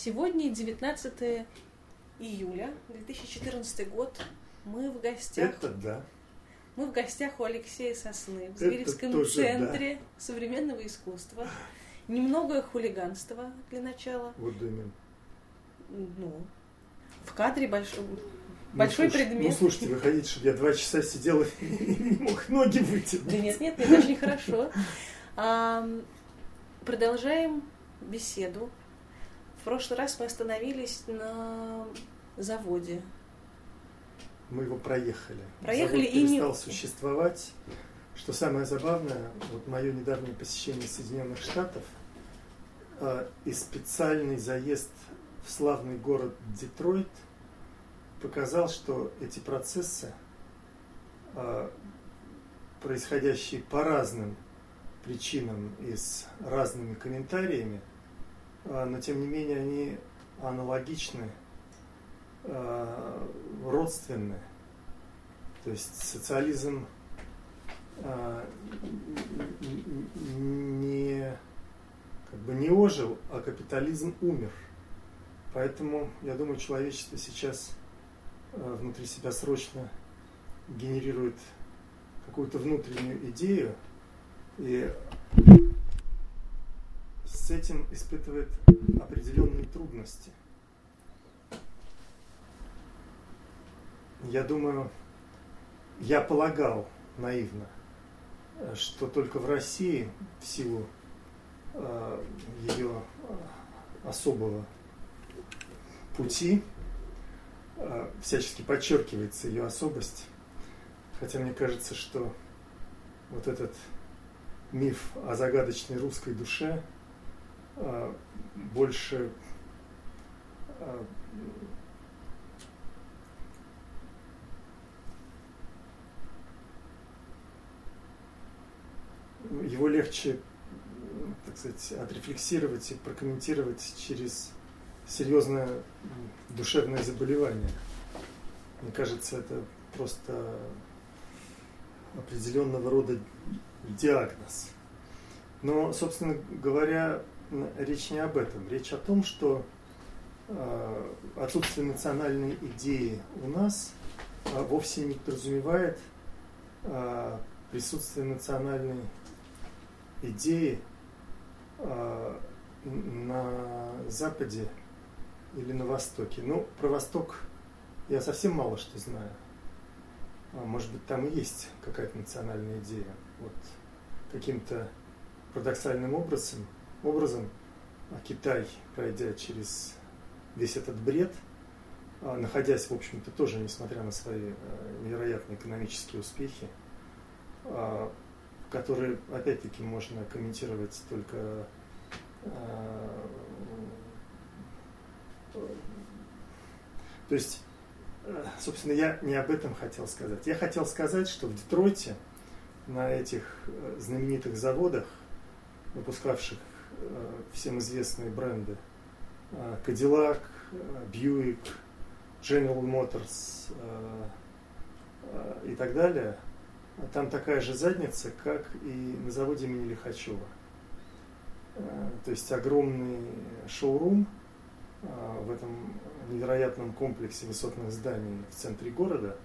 Сегодня 19 июля 2014 год. Мы в гостях. Это да. Мы в гостях у Алексея Сосны в Это Зверевском тоже центре современного искусства. Немного хулиганства для начала. Вот именно. Ну, в кадре большой, Ну, большой слушай, предмет. Ну, слушайте, вы хотите, чтобы я два часа сидел и не мог ноги вытянуть? Да нет, нет, нет, очень хорошо. Продолжаем беседу. Прошлый раз мы остановились на заводе. Мы его проехали. Проехали Завод и не- перестал существовать. Что самое забавное, вот мое недавнее посещение Соединенных Штатов э, и специальный заезд в славный город Детройт показал, что эти процессы, э, происходящие по разным причинам и с разными комментариями, но тем не менее они аналогичны, э, родственны. То есть социализм э, не, как бы не ожил, а капитализм умер. Поэтому, я думаю, человечество сейчас внутри себя срочно генерирует какую-то внутреннюю идею и с этим испытывает определенные трудности. Я думаю, я полагал наивно, что только в России в силу э, ее э, особого пути э, всячески подчеркивается ее особость. Хотя мне кажется, что вот этот миф о загадочной русской душе больше э, его легче, так сказать, отрефлексировать и прокомментировать через серьезное душевное заболевание. Мне кажется, это просто определенного рода диагноз. Но, собственно говоря, речь не об этом. Речь о том, что э, отсутствие национальной идеи у нас э, вовсе не подразумевает э, присутствие национальной идеи на Западе или на Востоке. Ну, про Восток я совсем мало что знаю. А, Может быть, там и есть какая-то национальная идея. Вот каким-то парадоксальным образом, образом а, Китай, пройдя через весь этот бред, а, находясь, в общем-то, тоже, несмотря на свои э, невероятные экономические успехи, а, которые, опять-таки, можно комментировать только а, то есть, собственно, я не об этом хотел сказать. Я хотел сказать, что в Детройте на этих э, знаменитых заводах, выпускавших всем известные бренды э, Cadillac, э, Buick, General Motors э, э, и так далее, там такая же задница, как и на заводе имени Лихачева. Э, То есть огромный шоурум э, в этом невероятном комплексе высотных зданий в центре города,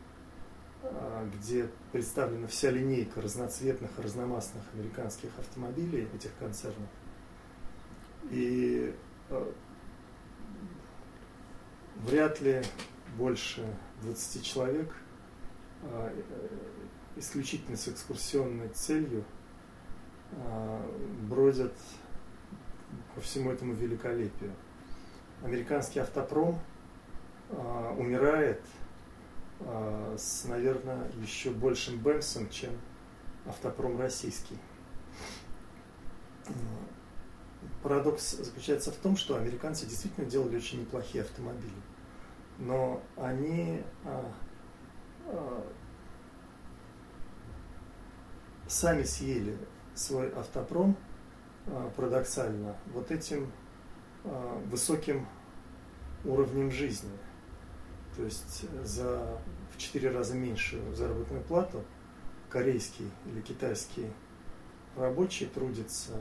э, где представлена вся линейка разноцветных разномастных американских автомобилей этих концернов. И э, вряд ли больше 20 человек э, э, исключительно с экскурсионной целью э, бродят по всему этому великолепию. Американский автопром э, умирает с, наверное, еще большим бэмсом, чем автопром российский. Э, Парадокс заключается в том, что американцы действительно делали очень неплохие автомобили, но они а, а, сами съели свой автопром а, парадоксально вот этим а, высоким уровнем жизни. То есть за в четыре раза меньшую заработную плату корейский или китайский рабочий трудится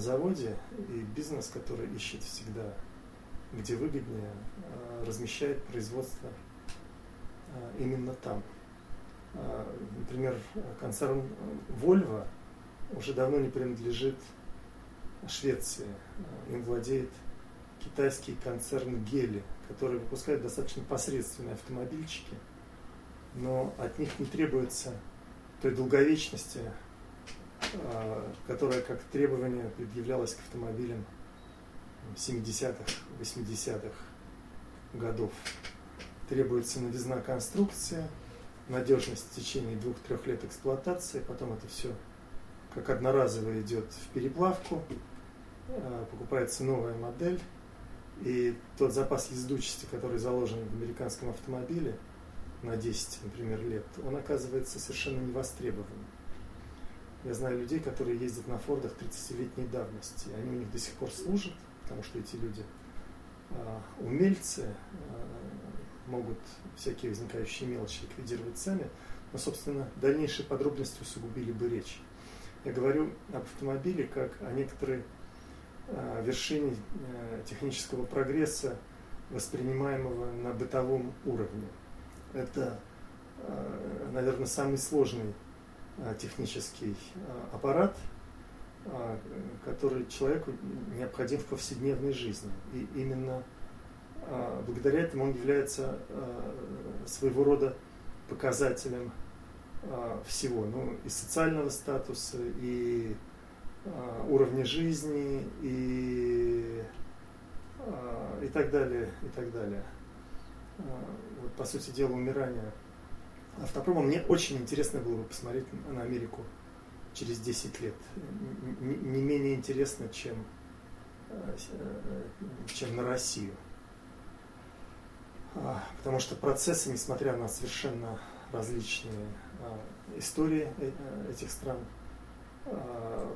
заводе, и бизнес, который ищет всегда где выгоднее, размещает производство именно там. Например, концерн Volvo уже давно не принадлежит Швеции. Им владеет китайский концерн Гели, который выпускает достаточно посредственные автомобильчики, но от них не требуется той долговечности, которая как требование предъявлялась к автомобилям 70-х, 80-х годов. Требуется новизна конструкция, надежность в течение двух-трех лет эксплуатации, потом это все как одноразово идет в переплавку, а, покупается новая модель, и тот запас ездучести, который заложен в американском автомобиле на 10, например, лет, он оказывается совершенно невостребованным. Я знаю людей, которые ездят на Фордах 30-летней давности. Они у них до сих пор служат, потому что эти люди а, умельцы, а, могут всякие возникающие мелочи ликвидировать сами, но, собственно, дальнейшие подробности усугубили бы речь. Я говорю об автомобиле как о некоторой а, вершине э, технического прогресса, воспринимаемого на бытовом уровне. Это, наверное, самый сложный Э, технический э, аппарат, э, который человеку необходим в повседневной жизни. И именно благодаря этому он является своего рода показателем всего, ну, и социального статуса, и уровня жизни, и, и так далее, и так далее. Вот, по сути дела, умирание – автопрома. Мне очень интересно было бы посмотреть на Америку через 10 лет. Не менее интересно, чем, э, чем на Россию. А, потому что процессы, несмотря на совершенно различные а, истории э, этих стран, а,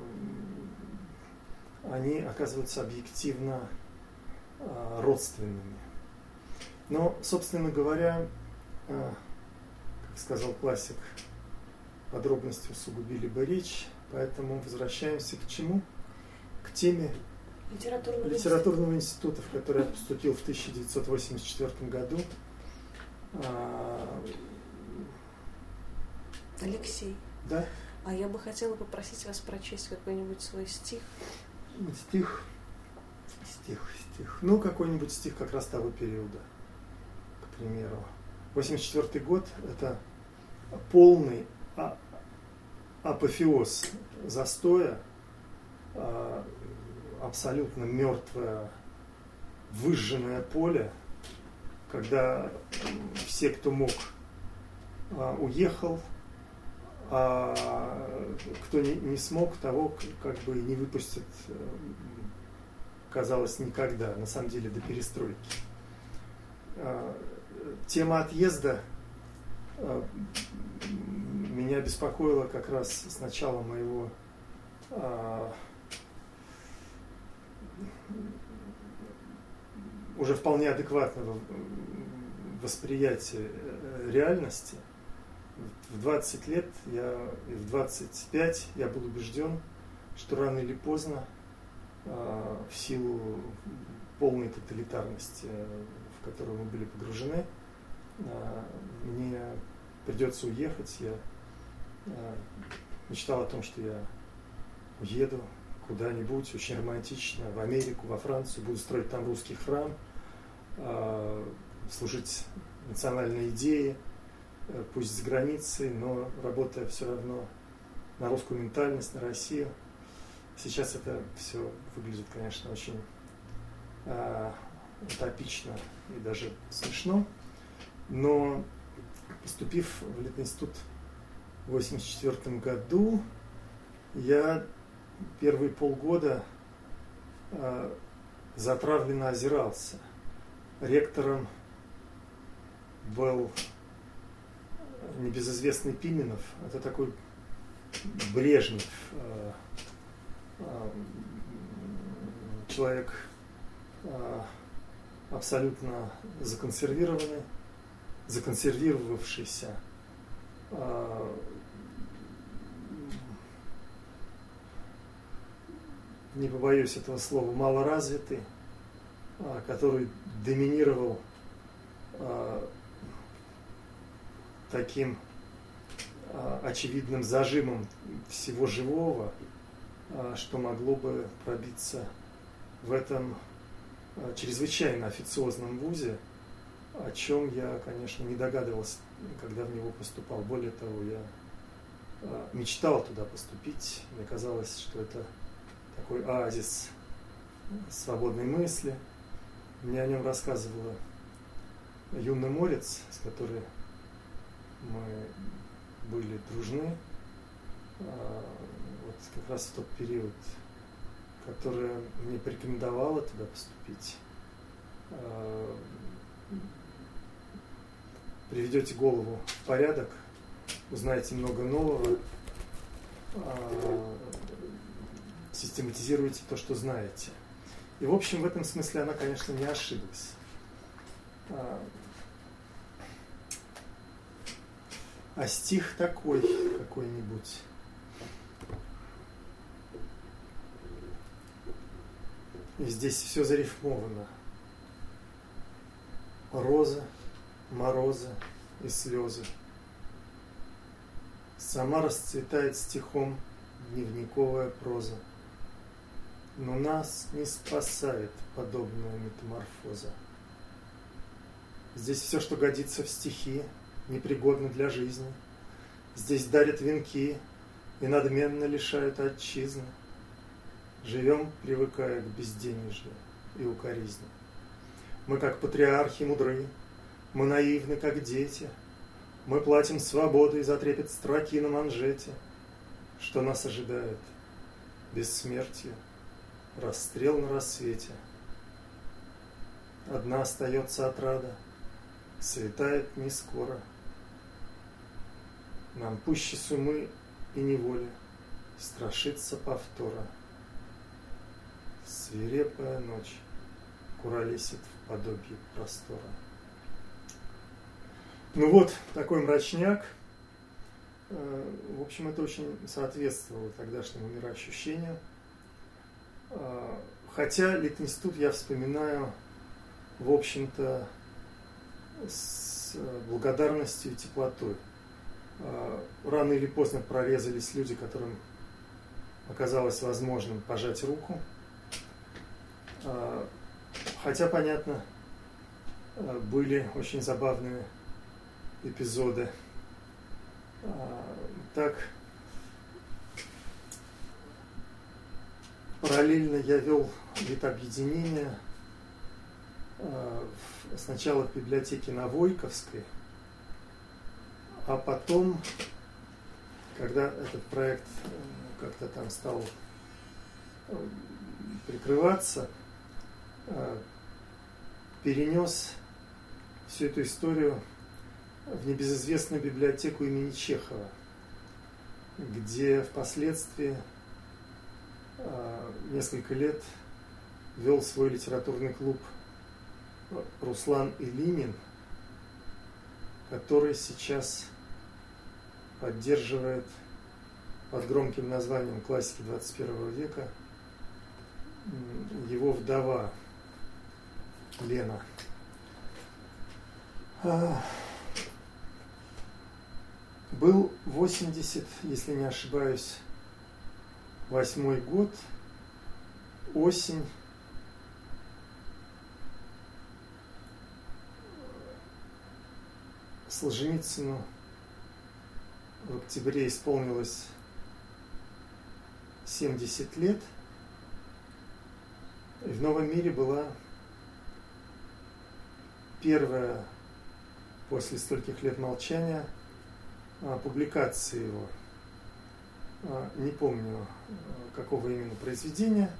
они оказываются объективно родственными. Но, собственно говоря, сказал классик, подробности усугубили бы речь, поэтому возвращаемся к чему? К теме литературного, литературного института, в который я поступил в 1984 году. А, Алексей. Да? А я бы хотела попросить вас прочесть какой-нибудь свой стих. Стих, стих, стих. Ну, какой-нибудь стих как раз того периода, к примеру. 84 год – это полный а, апофеоз застоя, а, абсолютно мертвое, выжженное поле, когда все, кто мог, а, уехал, а кто не, смог, того как бы не выпустят, казалось, никогда, на самом деле, до перестройки. Тема отъезда меня беспокоило как раз с начала моего а, уже вполне адекватного восприятия э, реальности. В 20 лет я, и в 25 я был убежден, что рано или поздно а, в силу полной тоталитарности, в которую мы были погружены, а, мне придется уехать. Я Э, мечтал о том, что я уеду куда-нибудь очень романтично, в Америку, во Францию, буду строить там русский храм, э, служить национальной идее, э, пусть с границей, но работая все равно на русскую ментальность, на Россию. Сейчас это все выглядит, конечно, очень утопично и даже смешно, но поступив в Литинститут в 1984 году я первые полгода э, затравленно озирался. Ректором был небезызвестный Пименов. Это такой Брежнев, э, э, человек э, абсолютно законсервированный, законсервировавшийся а, не побоюсь этого слова, малоразвитый, а, который доминировал а, таким очевидным зажимом всего живого, что могло бы пробиться в этом чрезвычайно официозном вузе, о чем я, конечно, не догадывался, когда в него поступал. Более того, я мечтал туда поступить. Мне казалось, что это такой оазис свободной мысли. Мне о нем рассказывала юный морец, с которой мы были дружны, а, вот как раз в тот период, которая мне порекомендовала туда поступить. А, приведете голову в порядок, узнаете много нового, а, систематизируете то, что знаете. И, в общем, в этом смысле она, конечно, не ошиблась. А, а стих такой какой-нибудь. И здесь все зарифмовано. Роза, мороза и слезы. Сама расцветает стихом дневниковая проза. Но нас не спасает подобная метаморфоза. Здесь все, что годится в стихи, непригодно для жизни. Здесь дарят венки и надменно лишают отчизны. Живем, привыкая к безденежью и укоризне. Мы, как патриархи, мудры, мы наивны, как дети. Мы платим свободой за трепет строки на манжете. Что нас ожидает? Бессмертие – расстрел на рассвете. Одна остается отрада, светает не скоро. Нам пуще сумы и неволи страшится повтора. Свирепая ночь куролесит в подобии простора. Ну вот, такой мрачняк. Э, в общем, это очень соответствовало тогдашнему мироощущению – а, хотя Литинститут я вспоминаю, в общем-то, с благодарностью и теплотой. Рано или поздно прорезались люди, которым оказалось возможным пожать руку. А, хотя, понятно, были очень забавные эпизоды. Так, Параллельно я вел вид объединения э, сначала в библиотеке на Войковской, а потом, когда этот проект э, как-то там стал э, прикрываться, перенес всю эту историю в небезызвестную библиотеку имени Чехова, где впоследствии а, несколько лет вел свой литературный клуб Руслан Илинин, который сейчас поддерживает под громким названием классики 21 века его вдова Лена. А, был 80, если не ошибаюсь, восьмой год, осень. Солженицыну в октябре исполнилось 70 лет. И в новом мире была первая после стольких лет молчания а, публикация его – а, не помню какого именно произведения,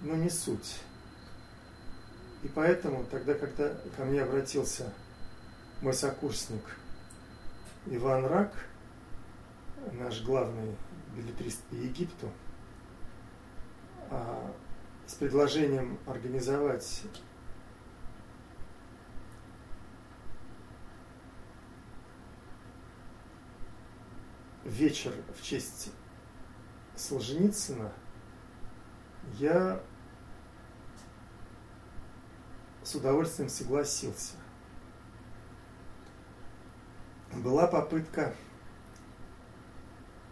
но не суть. И поэтому тогда, когда ко мне обратился мой сокурсник Иван Рак, наш главный билетрист по Египту, а, с предложением организовать вечер в честь Солженицына я с удовольствием согласился. Была попытка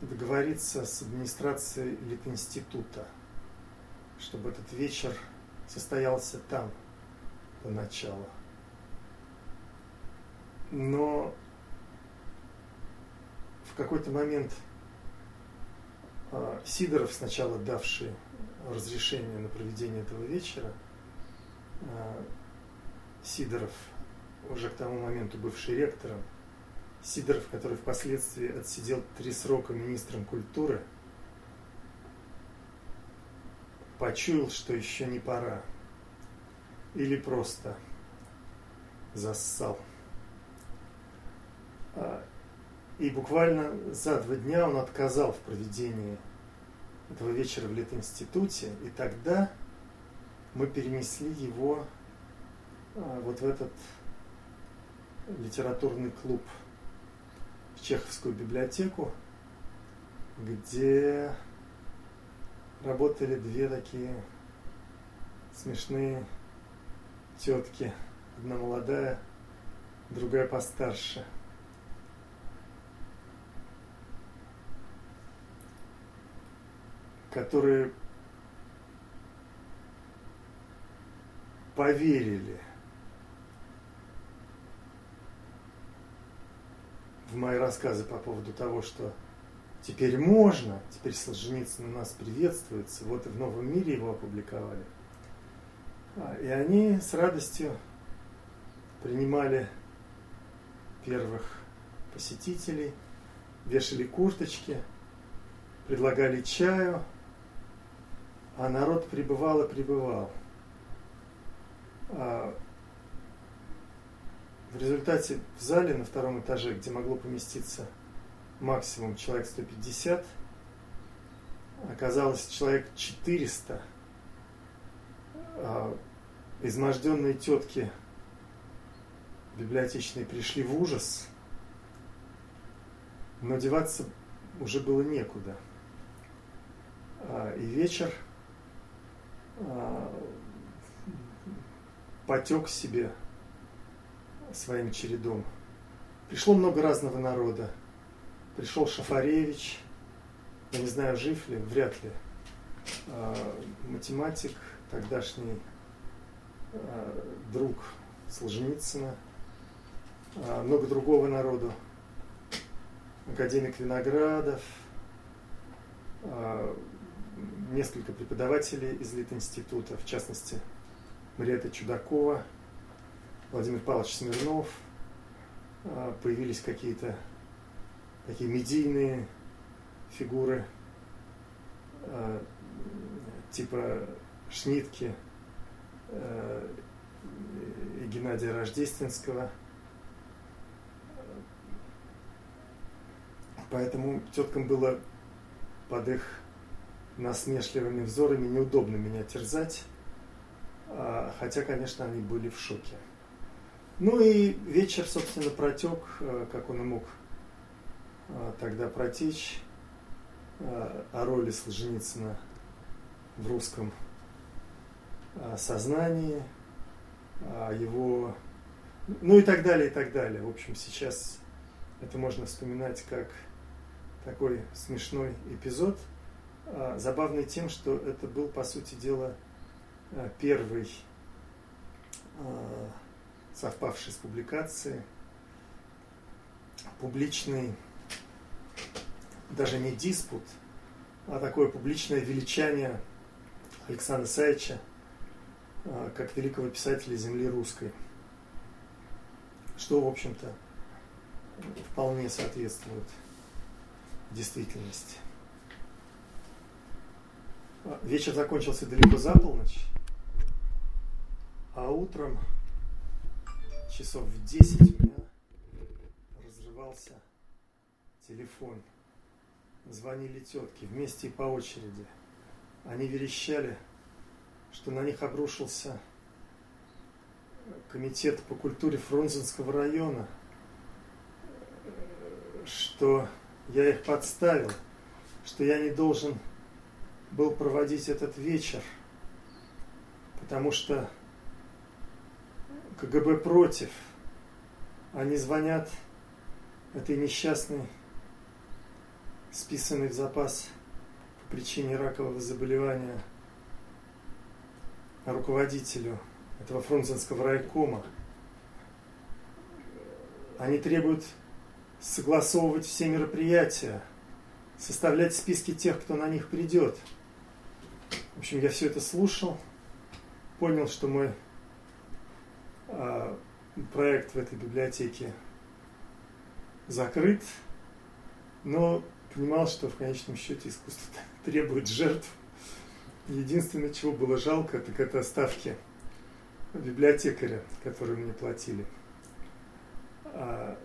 договориться с администрацией Литинститута, чтобы этот вечер состоялся там поначалу. Но в какой-то момент а, Сидоров, сначала давший разрешение на проведение этого вечера, а, Сидоров, уже к тому моменту бывший ректором, Сидоров, который впоследствии отсидел три срока министром культуры, почуял, что еще не пора. Или просто зассал. И буквально за два дня он отказал в проведении этого вечера в Литинституте, и тогда мы перенесли его а, вот в этот литературный клуб – в Чеховскую библиотеку, где работали две такие смешные тетки. Одна молодая, другая постарше. Которые поверили – в мои рассказы по поводу того, что теперь можно, теперь Солженицын у нас приветствуется, вот и в «Новом мире» его опубликовали. А, и они с радостью принимали первых посетителей, вешали курточки, предлагали чаю, а народ прибывал и прибывал. А, в результате в зале на втором этаже, где могло поместиться максимум человек 150, оказалось человек 400. А, изможденные тетки библиотечные пришли в ужас, но деваться уже было некуда. А, и вечер потек себе своим чередом. Пришло много разного народа. Пришел Шафаревич, я не знаю, жив ли, вряд ли. А, математик, тогдашний а, друг Солженицына, а, много другого народу. Академик Виноградов, несколько преподавателей из Литинститута, в частности, Мариэта Чудакова – Владимир Павлович Смирнов, а, появились какие-то такие медийные фигуры а, типа Шнитки а, и Геннадия Рождественского. Поэтому теткам было под их насмешливыми взорами неудобно меня терзать, хотя, конечно, они были в шоке. Ну и вечер, собственно, протек, э, как он и мог э, тогда протечь, о роли Солженицына в русском сознании, его... Ну и так далее, и так далее. В общем, сейчас это можно вспоминать как такой смешной эпизод, забавный тем, что это был, по сути дела, первый совпавший с публикацией, публичный, даже не диспут, а такое публичное величание Александра Саича а, как великого писателя земли русской, что, в общем-то, вполне соответствует действительности. Вечер закончился далеко за полночь, а утром часов в 10 у меня разрывался телефон. Звонили тетки вместе и по очереди. Они верещали, что на них обрушился комитет по культуре Фрунзенского района, что я их подставил, что я не должен был проводить этот вечер, потому что КГБ против. Они звонят этой несчастной, списанной в запас по причине ракового заболевания руководителю этого фрунзенского райкома. Они требуют согласовывать все мероприятия, составлять списки тех, кто на них придет. В общем, я все это слушал, понял, что мой а, проект в этой библиотеке закрыт, но понимал, что в конечном счете искусство требует жертв. Единственное, чего было жалко, так это ставки библиотекаря, которые мне платили. А,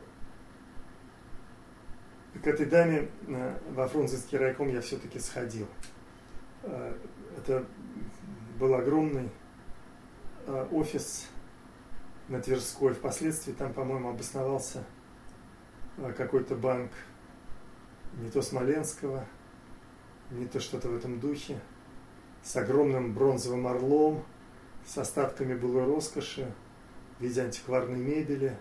к этой даме э, во Фрунзенский райком я все-таки сходил. Э, это был огромный э, офис на Тверской. Впоследствии там, по-моему, обосновался какой-то банк не то Смоленского, не то что-то в этом духе, с огромным бронзовым орлом, с остатками былой роскоши в виде антикварной мебели,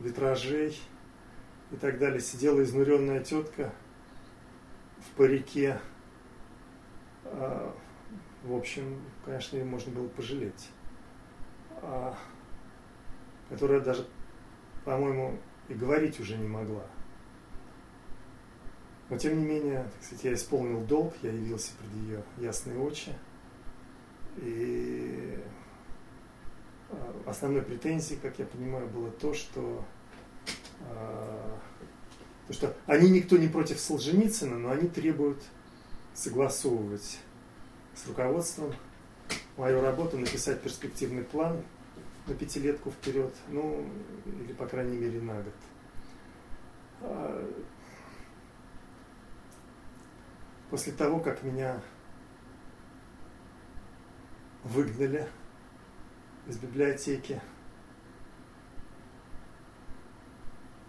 витражей – и так далее, сидела изнуренная тетка в парике. А, в общем, конечно, ее можно было пожалеть. А, которая даже, по-моему, и говорить уже не могла. Но тем не менее, так сказать, я исполнил долг, я явился пред ее ясные очи. И а, основной претензией, как я понимаю, было то, что а, потому что они никто не против Солженицына, но они требуют согласовывать с руководством мою работу, написать перспективный план на пятилетку вперед, ну, или, по крайней мере, на год. А, после того, как меня выгнали из библиотеки,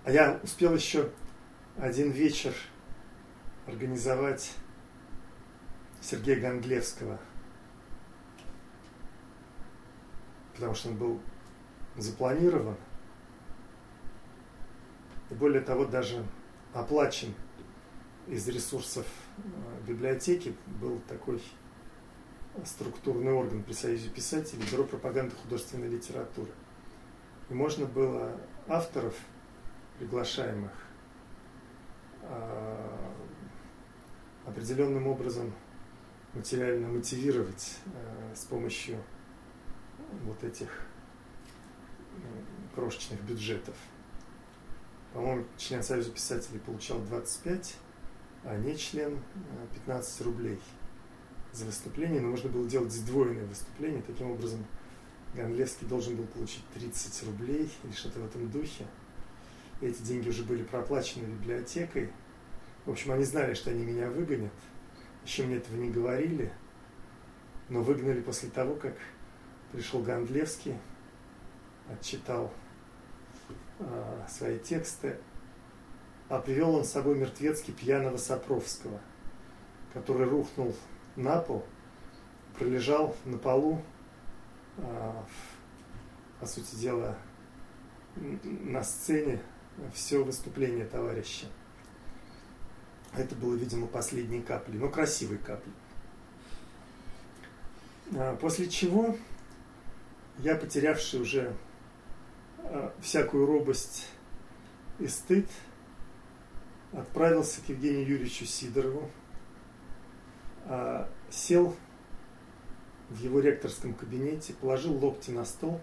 А я успел еще один вечер организовать Сергея Гонглевского, потому что он был запланирован, и более того, даже оплачен из ресурсов э, библиотеки, был такой структурный орган при Союзе писателей, Бюро пропаганды художественной литературы. И можно было авторов – приглашаемых а, определенным образом материально мотивировать а, с помощью вот этих крошечных бюджетов. По-моему, член Союза писателей получал 25, а не член 15 рублей за выступление, но можно было делать сдвоенное выступление. Таким образом, Ганлевский должен был получить 30 рублей или что-то в этом духе эти деньги уже были проплачены библиотекой. В общем, они знали, что они меня выгонят. Еще мне этого не говорили. Но выгнали после того, как пришел Гондлевский, отчитал э, свои тексты, а привел он с собой мертвецки пьяного Сапровского, который рухнул на пол, пролежал на полу, э, по сути дела, на сцене все выступление товарища. Это было, видимо, последней каплей, но красивой каплей. А, после чего я, потерявший уже а, всякую робость и стыд, отправился к Евгению Юрьевичу Сидорову, а, сел в его ректорском кабинете, положил локти на стол,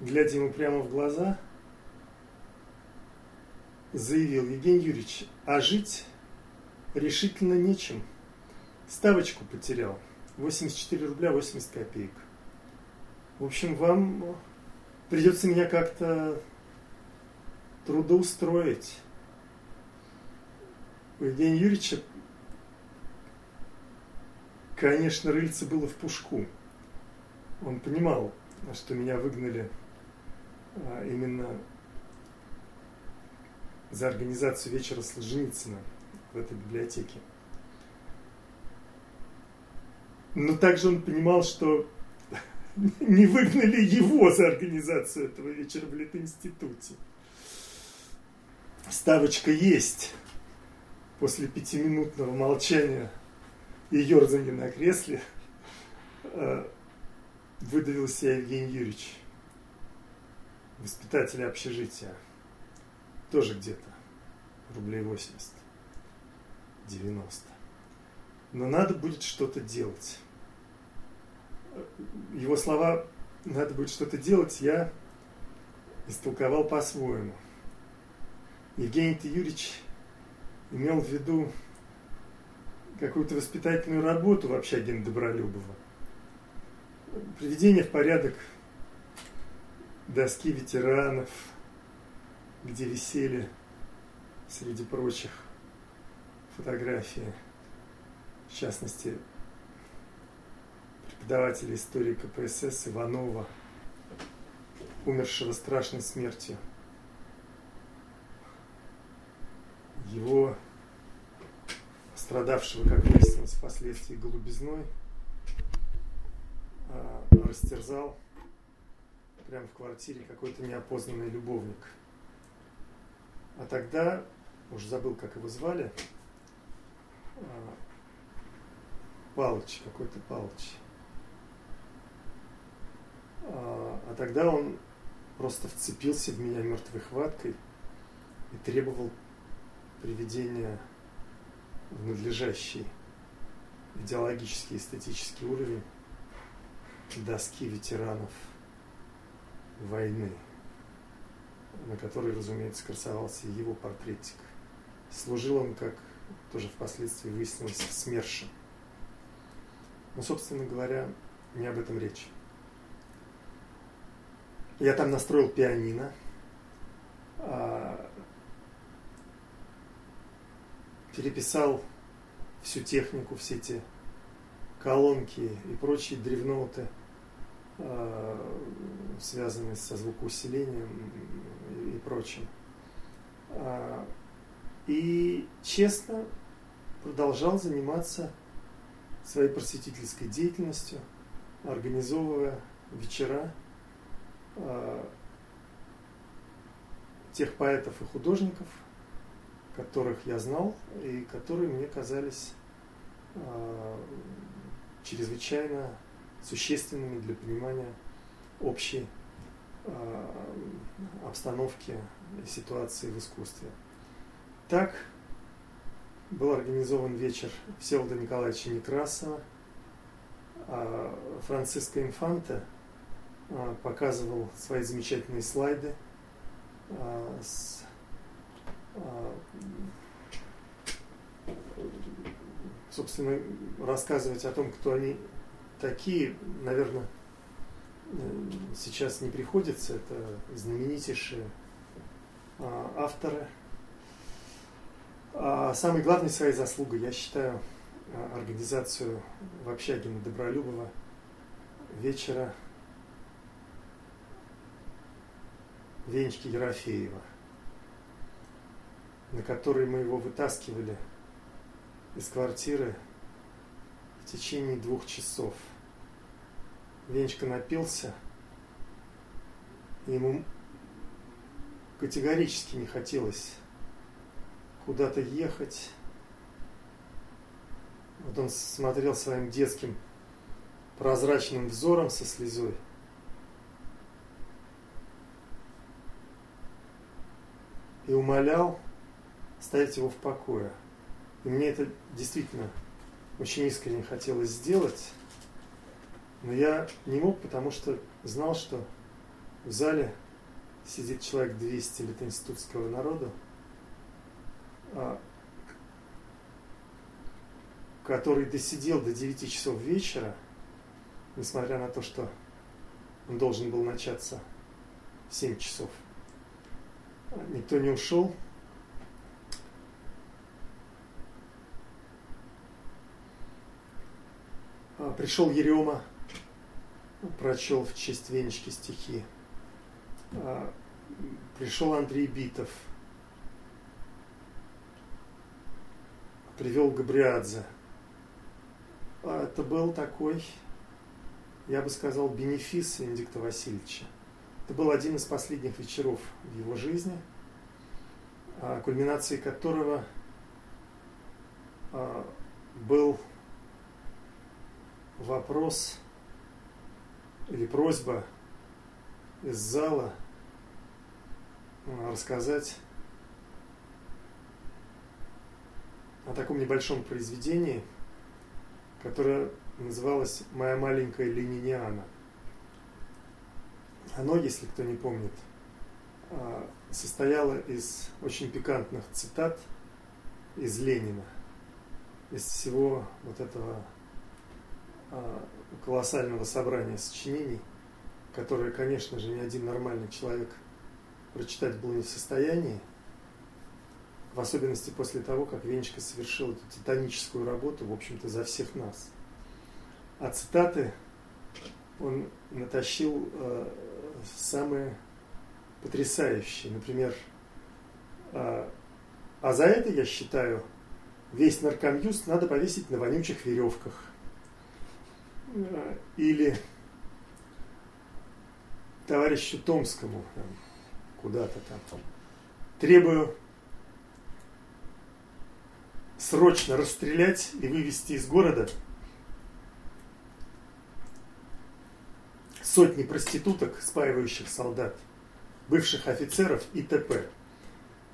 глядя ему прямо в глаза – заявил Евгений Юрьевич, а жить решительно нечем. Ставочку потерял. 84 рубля 80 копеек. В общем, вам придется меня как-то трудоустроить. У Евгения Юрьевича, конечно, рыльце было в пушку. Он понимал, что меня выгнали а, именно за организацию вечера Солженицына в этой библиотеке. Но также он понимал, что не выгнали его за организацию этого вечера в Литинституте. Ставочка есть. После пятиминутного молчания и ерзания на кресле э, выдавил себя Евгений Юрьевич, воспитатель общежития. Тоже где-то рублей 80, 90. Но надо будет что-то делать. Его слова «надо будет что-то делать» я истолковал по-своему. Евгений Юрьевич имел в виду какую-то воспитательную работу в общаге Добролюбова. Приведение в порядок доски ветеранов, где висели, среди прочих, фотографии, в частности, преподавателя истории КПСС Иванова, умершего страшной смертью. Его страдавшего, как выяснилось, впоследствии голубизной, а, растерзал прямо в квартире какой-то неопознанный любовник. А тогда, уже забыл, как его звали, а, Палыч, какой-то Палыч. А, а тогда он просто вцепился в меня мертвой хваткой и требовал приведения в надлежащий идеологический, эстетический уровень доски ветеранов войны, на которой, разумеется, красовался его портретик. Служил он, как тоже впоследствии выяснилось, СМЕРШем. Но, собственно говоря, не об этом речь. Я там настроил пианино, а, переписал всю технику, все эти колонки и прочие древноты, связанные со звукоусилением и прочим. А, и честно продолжал заниматься своей просветительской деятельностью, организовывая вечера э, тех поэтов и художников, которых я знал и которые мне казались э, чрезвычайно существенными для понимания общей э, обстановки и ситуации в искусстве. Так был организован вечер Всеволода Николаевича Некрасова. А Франциско Инфанте а, показывал свои замечательные слайды а, с собственно, рассказывать о том, кто они такие, наверное, сейчас не приходится. Это знаменитейшие авторы – а самой главной своей заслугой я считаю а, организацию в общаге на Добролюбова вечера Венечки Ерофеева, на который мы его вытаскивали из квартиры в течение двух часов. Венечка напился, ему категорически не хотелось куда-то ехать. Вот он смотрел своим детским прозрачным взором со слезой. И умолял оставить его в покое. И мне это действительно очень искренне хотелось сделать. Но я не мог, потому что знал, что в зале сидит человек 200 литинститутского народа, а, который досидел до 9 часов вечера, несмотря на то, что он должен был начаться в 7 часов. Никто не ушел. А, пришел Ерема, прочел в честь Венечки стихи. А, пришел Андрей Битов – привел Габриадзе. А это был такой я бы сказал, бенефис Венедикта Васильевича. Это был один из последних вечеров в его жизни, а, кульминацией которого был вопрос или просьба из зала рассказать о таком небольшом произведении, которое называлось «Моя маленькая Лениниана». Оно, если кто не помнит, а, состояло из очень пикантных цитат из Ленина, из всего вот этого а, колоссального собрания сочинений, которое, конечно же, ни один нормальный человек прочитать был не в состоянии, в особенности после того, как Венечка совершил эту титаническую работу, в общем-то, за всех нас. А цитаты он натащил э, самые потрясающие. Например, э, а за это, я считаю, весь наркомьюз надо повесить на вонючих веревках. Или товарищу Томскому куда-то там. Требую срочно расстрелять и вывести из города сотни проституток, спаивающих солдат, бывших офицеров и т.п.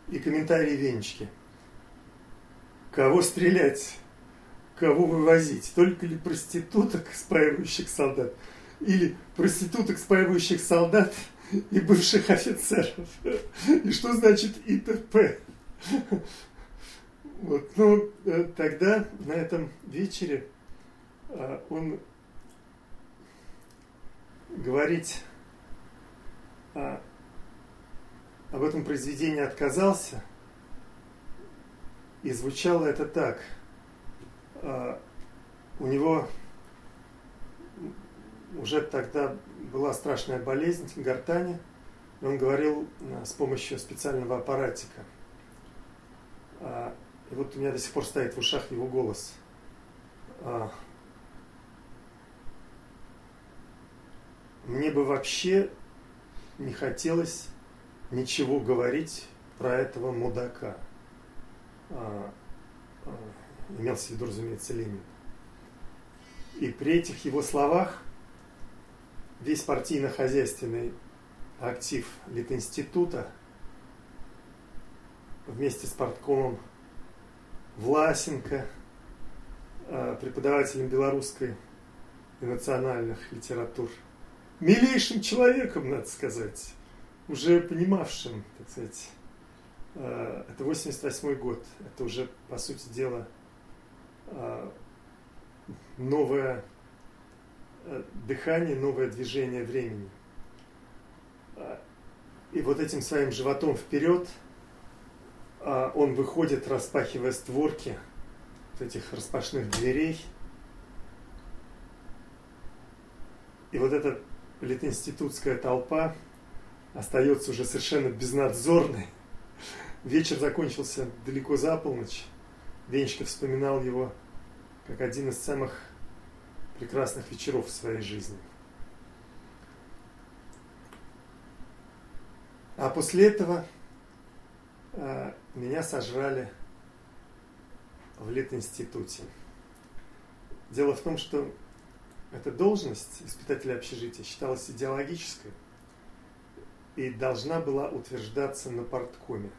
И комментарии Венечки. Кого стрелять? Кого вывозить? Только ли проституток, спаивающих солдат? Или проституток, спаивающих солдат и бывших офицеров? И что значит ИТП? Вот, ну, э, тогда на этом вечере а, он говорить а, об этом произведении отказался, и звучало это так. А, у него уже тогда была страшная болезнь гортани, и он говорил с помощью специального аппаратика – и вот у меня до сих пор стоит в ушах его голос. А, мне бы вообще не хотелось ничего говорить про этого мудака. Имелся в виду, разумеется, Ленин. И при этих его словах весь партийно-хозяйственный актив Литинститута вместе с парткомом Власенко, э, преподавателем белорусской и национальных литератур. Милейшим человеком, надо сказать, уже понимавшим, так сказать, э, это 88 год, это уже, по сути дела, новое дыхание, новое движение времени. И вот этим своим животом вперед – он выходит, распахивая створки этих распашных дверей. И вот эта литинститутская толпа остается уже совершенно безнадзорной. Вечер закончился далеко за полночь. Венечка вспоминал его как один из самых прекрасных вечеров в своей жизни. А после этого а, меня сожрали в Литинституте. Дело в том, что эта должность испытателя общежития считалась идеологической и должна была утверждаться на порткоме.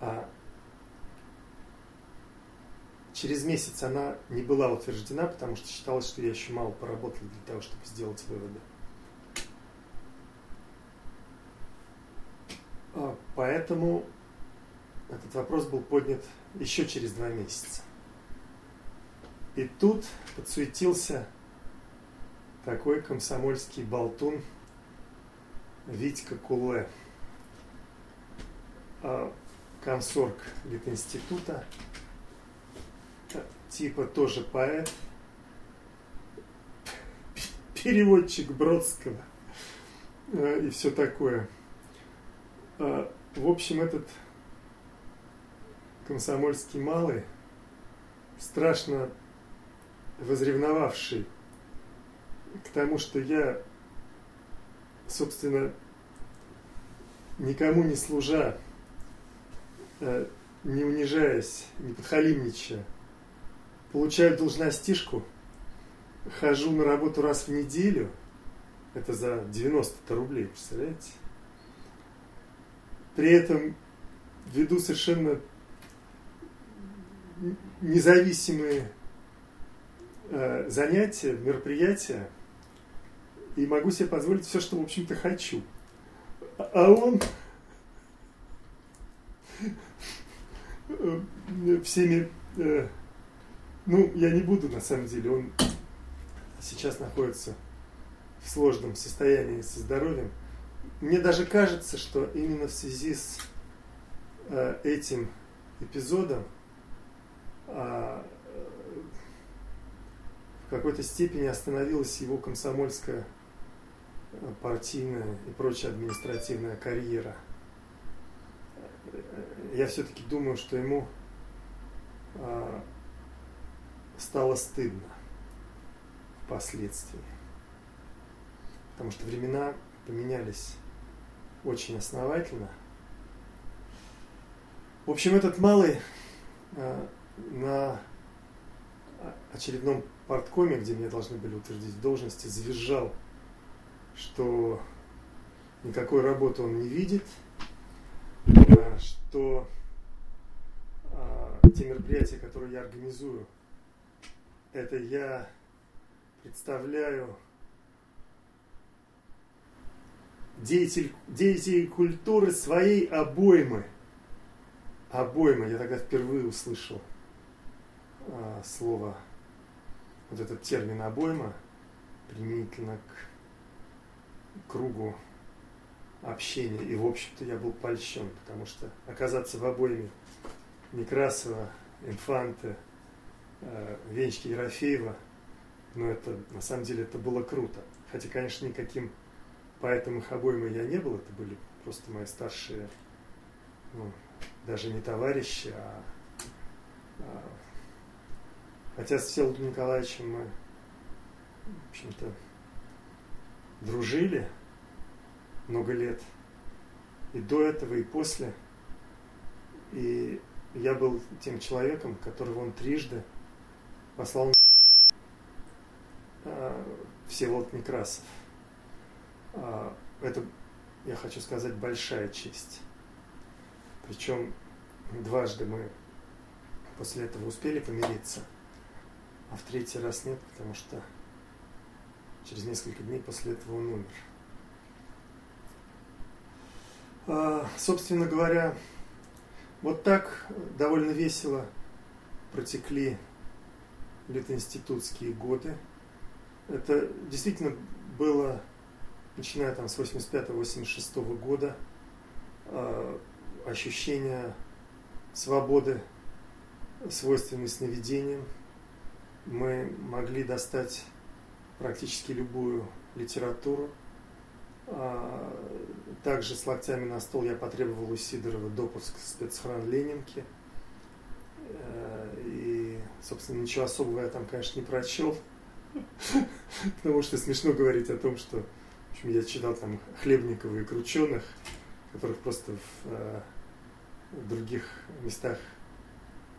А через месяц она не была утверждена, потому что считалось, что я еще мало поработал для того, чтобы сделать выводы. А, поэтому этот вопрос был поднят еще через два месяца. И тут подсуетился такой комсомольский болтун Витька Куле, а, комсорг Литинститута, типа тоже поэт, переводчик Бродского. А, и все такое – а, в общем, этот комсомольский малый, страшно возревновавший к тому, что я, собственно, никому не служа, э, не унижаясь, не подхалимничая, получаю должностишку, хожу на работу раз в неделю, это за 90 рублей, представляете? При этом веду совершенно независимые э, занятия, мероприятия, и могу себе позволить все, что, в общем-то, хочу. А он всеми... Э, ну, я не буду, на самом деле, он сейчас находится в сложном состоянии со здоровьем. Мне даже кажется, что именно в связи с э, этим эпизодом а, в какой-то степени остановилась его комсомольская э, партийная и прочая административная карьера. Я все-таки думаю, что ему а, стало стыдно впоследствии. Потому что времена поменялись очень основательно. В общем, этот малый а, на очередном парткоме, где меня должны были утвердить в должности, завизжал, что никакой работы он не видит, а, что а, те мероприятия, которые я организую, это я представляю деятель, деятель культуры своей обоймы. Обойма, я тогда впервые услышал а, слово, вот этот термин обойма, применительно к кругу общения. И, в общем-то, я был польщен, потому что оказаться в обойме Некрасова, Инфанты, э, Венечки Ерофеева, ну, это, на самом деле, это было круто. Хотя, конечно, никаким поэтому их обоим я не был, это были просто мои старшие, ну, даже не товарищи, а, а хотя с Всеволодом Николаевичем мы, в общем-то, дружили много лет, и до этого, и после, и я был тем человеком, которого он трижды послал а, Всеволод Некрасов. А, это, я хочу сказать, большая честь. Причем дважды мы после этого успели помириться, а в третий раз нет, потому что через несколько дней после этого он умер. А, собственно говоря, вот так довольно весело протекли летоинститутские годы. Это действительно было начиная там с 85-86 года, э, ощущение свободы, свойственной сновидениям. Мы могли достать практически любую литературу. А, также с локтями на стол я потребовал у Сидорова допуск спецхран Ленинки. Собственно, ничего особого я там, конечно, не прочел. Потому что смешно говорить о том, что в общем, я читал там Хлебникова и Крученых, которых просто в, э, в других местах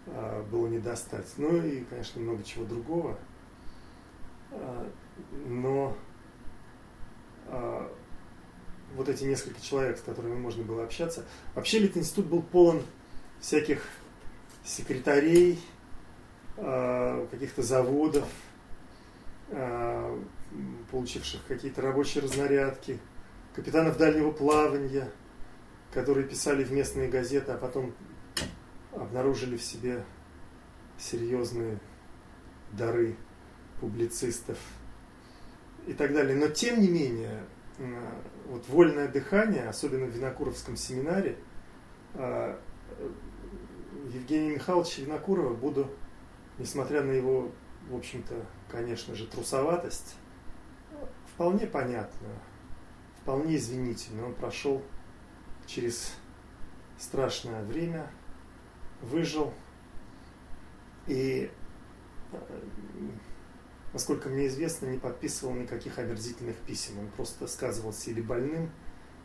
э, было не достать. Ну и, конечно, много чего другого. Э, но вот эти несколько человек, с которыми можно было общаться. Вообще Литинститут был полон всяких секретарей, каких-то заводов, э, получивших какие-то рабочие разнарядки, капитанов дальнего плавания, которые писали в местные газеты, а потом обнаружили в себе серьезные дары публицистов и так далее. Но тем не менее, вот вольное дыхание, особенно в Винокуровском семинаре, Евгения Михайловича Винокурова буду, несмотря на его, в общем-то, конечно же, трусоватость, вполне понятно, вполне извинительно. Он прошел через страшное время, выжил. И насколько мне известно, не подписывал никаких омерзительных писем. Он просто сказывался или больным,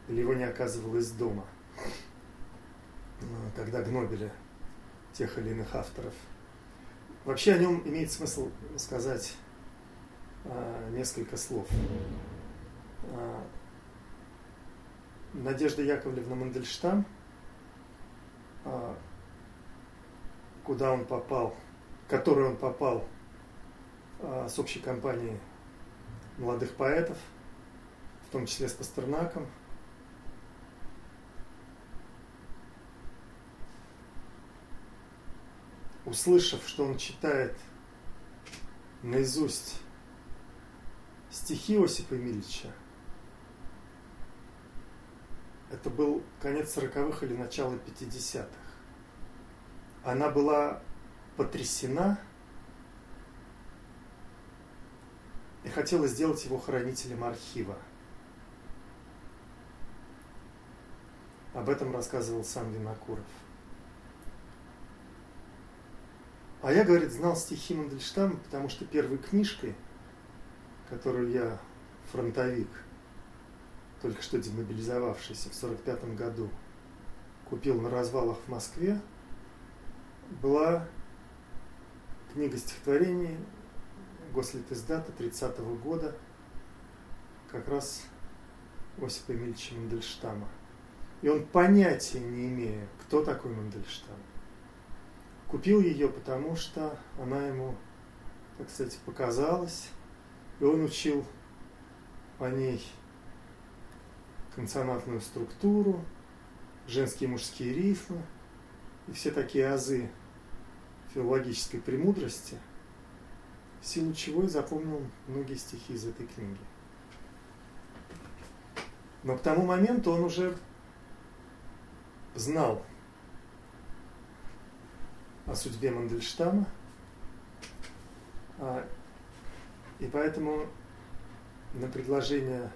или его не оказывалось дома, когда гнобили тех или иных авторов. Вообще о нем имеет смысл сказать а, несколько слов. А, Надежда Яковлевна Мандельштам, а, куда он попал, в который он попал а, с общей компанией молодых поэтов, в том числе с Пастернаком. Услышав, что он читает наизусть стихи Осипа Емельевича, это был конец сороковых или начало 50-х. Она была потрясена и хотела сделать его хранителем архива. Об этом рассказывал сам Винокуров. А я, говорит, знал стихи Мандельштама, потому что первой книжкой, которую я, фронтовик, только что демобилизовавшийся в 1945 году, купил на развалах в Москве, была книга стихотворений Гослитиздата 30 -го года, как раз Осипа Емельевича Мандельштама. И он понятия не имея, кто такой Мандельштам, купил ее, потому что она ему, так сказать, показалась, и он учил по ней консонантную структуру, женские и мужские рифмы и все такие азы филологической премудрости, в силу чего я запомнил многие стихи из этой книги. Но к тому моменту он уже знал о судьбе Мандельштама, а, и поэтому на предложение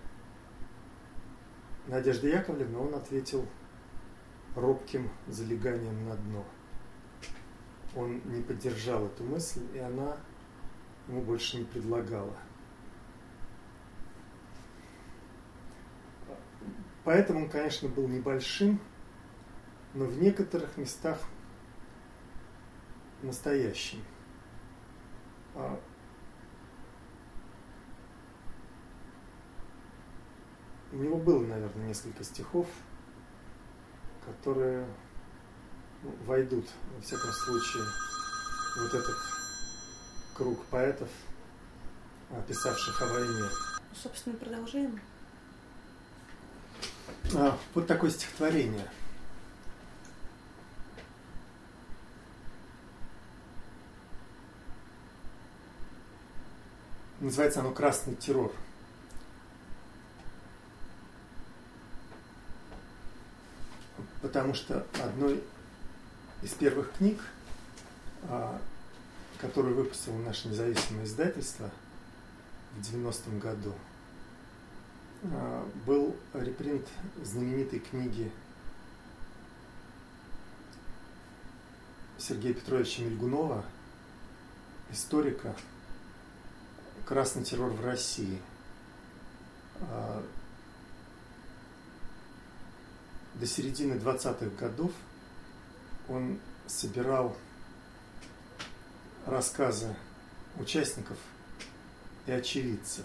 Надежды Яковлевны он ответил робким залеганием на дно. Он не поддержал эту мысль, и она ему больше не предлагала. Поэтому он, конечно, был небольшим, но в некоторых местах настоящим. А у него было, наверное, несколько стихов, которые ну, войдут, во всяком случае, вот этот круг поэтов, писавших о войне. Собственно, продолжаем. А, вот такое стихотворение. Называется оно «Красный террор». потому что одной из первых книг, а, которую выпустило наше независимое издательство в 90-м году, а, был репринт знаменитой книги Сергея Петровича Мельгунова, историка «Красный террор в России», а, до середины 20-х годов он собирал рассказы участников и очевидцев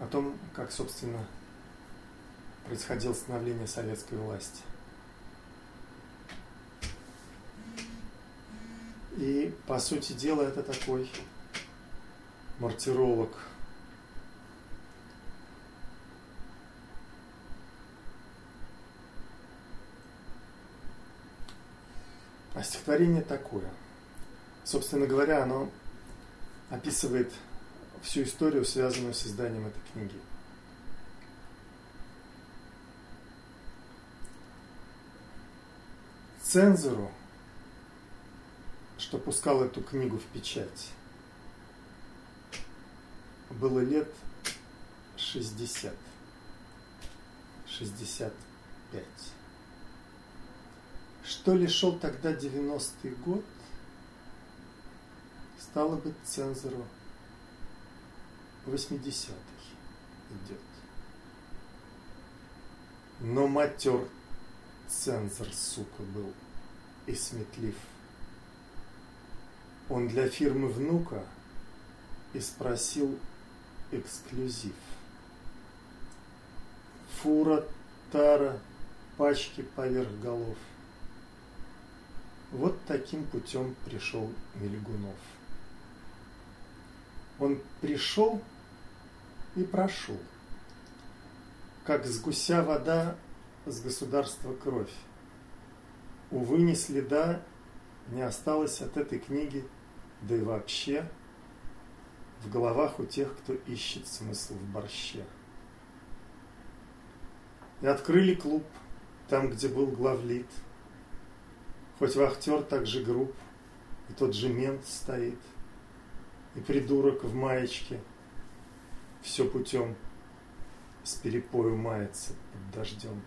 о том, как, собственно, происходило становление советской власти. И, по сути дела, это такой мартиролог – А стихотворение такое. Собственно говоря, оно описывает всю историю, связанную с изданием этой книги. Цензору, что пускал эту книгу в печать, было лет 60, 65. Что ли шел тогда 90-й год, стало быть, цензору 80-й идет. Но матер цензор, сука, был и сметлив. Он для фирмы внука и спросил эксклюзив. Фура, тара, пачки поверх голов. Вот таким путем пришел Мельгунов. Он пришел и прошел, как с гуся вода, с государства кровь. Увы, ни следа не осталось от этой книги, да и вообще в головах у тех, кто ищет смысл в борще. И открыли клуб там, где был главлит. Хоть вахтер так же груб, и тот же мент стоит, и придурок в маечке все путем с перепою мается под дождем.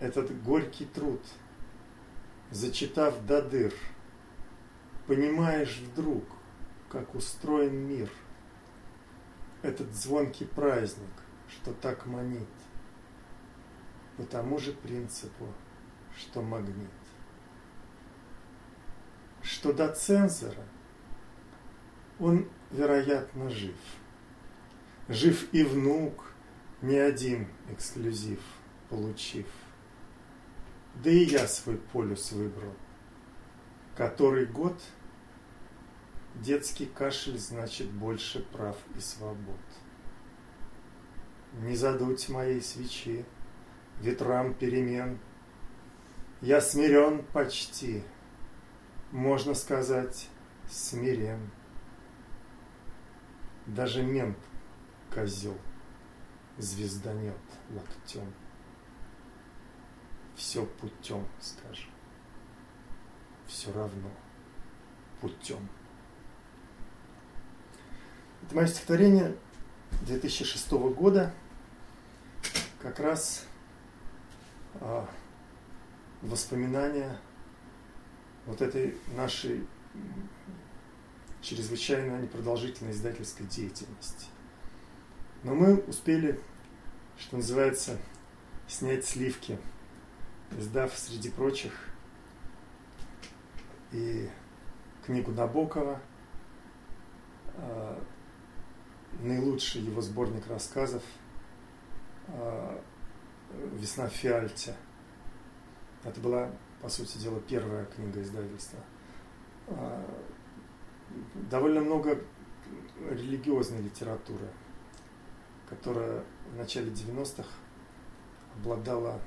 Этот горький труд, зачитав до дыр, понимаешь вдруг, как устроен мир. Этот звонкий праздник, что так манит, по тому же принципу, что магнит. Что до цензора, он, вероятно, жив. Жив и внук, не один эксклюзив получив. Да и я свой полюс выбрал. Который год детский кашель значит больше прав и свобод. Не задуть моей свечи ветрам перемен. Я смирен почти, можно сказать, смирен. Даже мент, козел, звезданет локтем. Все путем, скажем. Все равно путем. Это мое стихотворение 2006 года, как раз а, воспоминания вот этой нашей чрезвычайно непродолжительной издательской деятельности. Но мы успели, что называется, снять сливки, издав среди прочих и книгу Набокова, а, наилучший его сборник рассказов а, «Весна в Фиальте». Это была, по сути дела, первая книга издательства. А, довольно много религиозной литературы, которая в начале 90-х обладала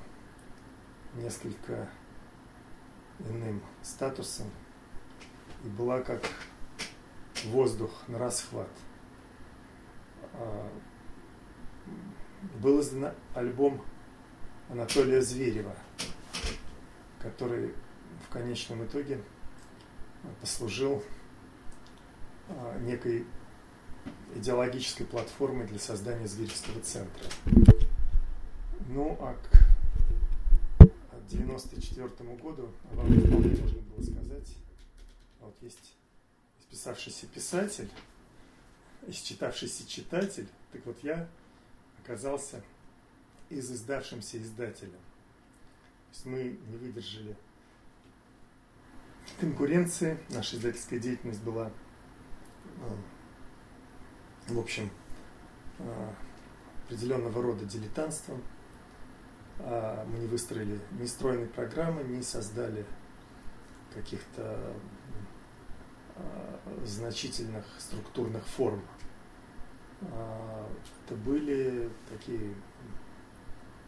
несколько иным статусом и была как воздух на расхват. А, был издан альбом Анатолия Зверева, который в конечном итоге послужил а, некой идеологической платформой для создания Зверевского центра. Ну, а к 94 году вам вполне можно было сказать, вот есть исписавшийся писатель, исчитавшийся читатель, так вот я оказался из издавшимся издателем. То есть мы не выдержали конкуренции, наша издательская деятельность была, э, в общем, э, определенного рода дилетантством. А мы не выстроили ни стройной программы, не создали каких-то э, значительных структурных форм. А, это были такие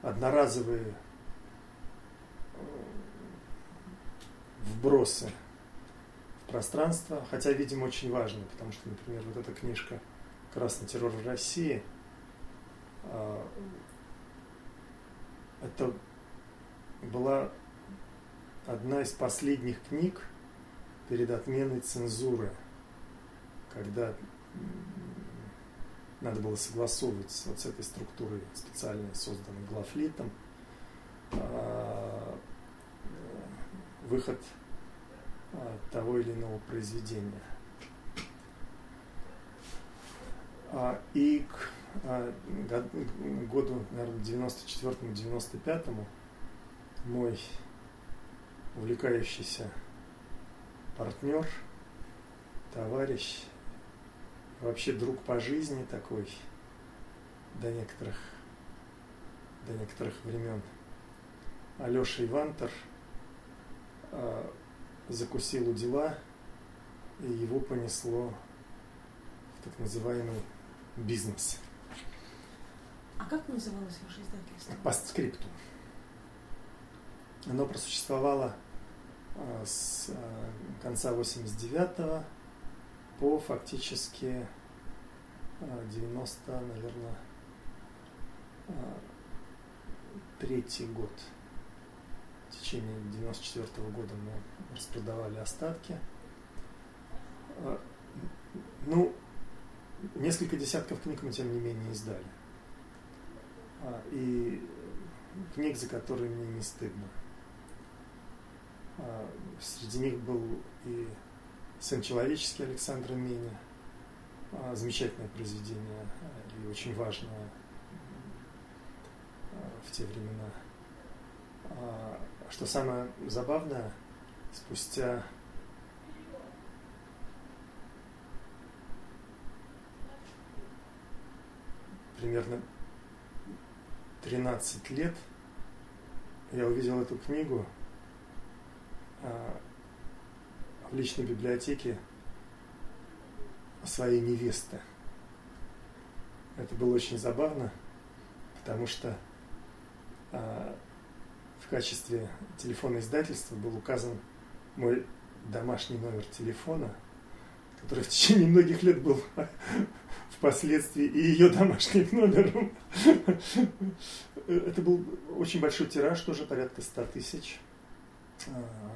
одноразовые э, вбросы в пространство, хотя, видимо, очень важно, потому что, например, вот эта книжка «Красный террор в России» а, это была одна из последних книг перед отменой цензуры, когда надо было согласовывать вот с этой структурой, специально созданной главлитом, а, выход а, того или иного произведения. А, и к году, наверное, 94-95 мой увлекающийся партнер, товарищ, вообще друг по жизни такой до некоторых, до некоторых времен. Алеша Ивантер э, закусил у дела, и его понесло в так называемый бизнес. А как называлось ваше издательство? Постскриптум. Оно просуществовало э, с э, конца 89 по фактически 90, э, наверное, третий год. В течение 94 -го года мы распродавали остатки. Ну, несколько десятков книг мы, тем не менее, издали. И книг, за которые мне не стыдно. А, среди них был и «Сын человеческий» Александра Меня, а, замечательное произведение и очень важное а, в те времена. Что самое забавное, спустя примерно 13 лет я увидел эту книгу – а, в личной библиотеке своей невесты. Это было очень забавно, потому что а, в качестве телефона издательства был указан мой домашний номер телефона, который в течение многих лет был впоследствии и ее домашним номером. Это был очень большой тираж, тоже порядка 100 тысяч. А,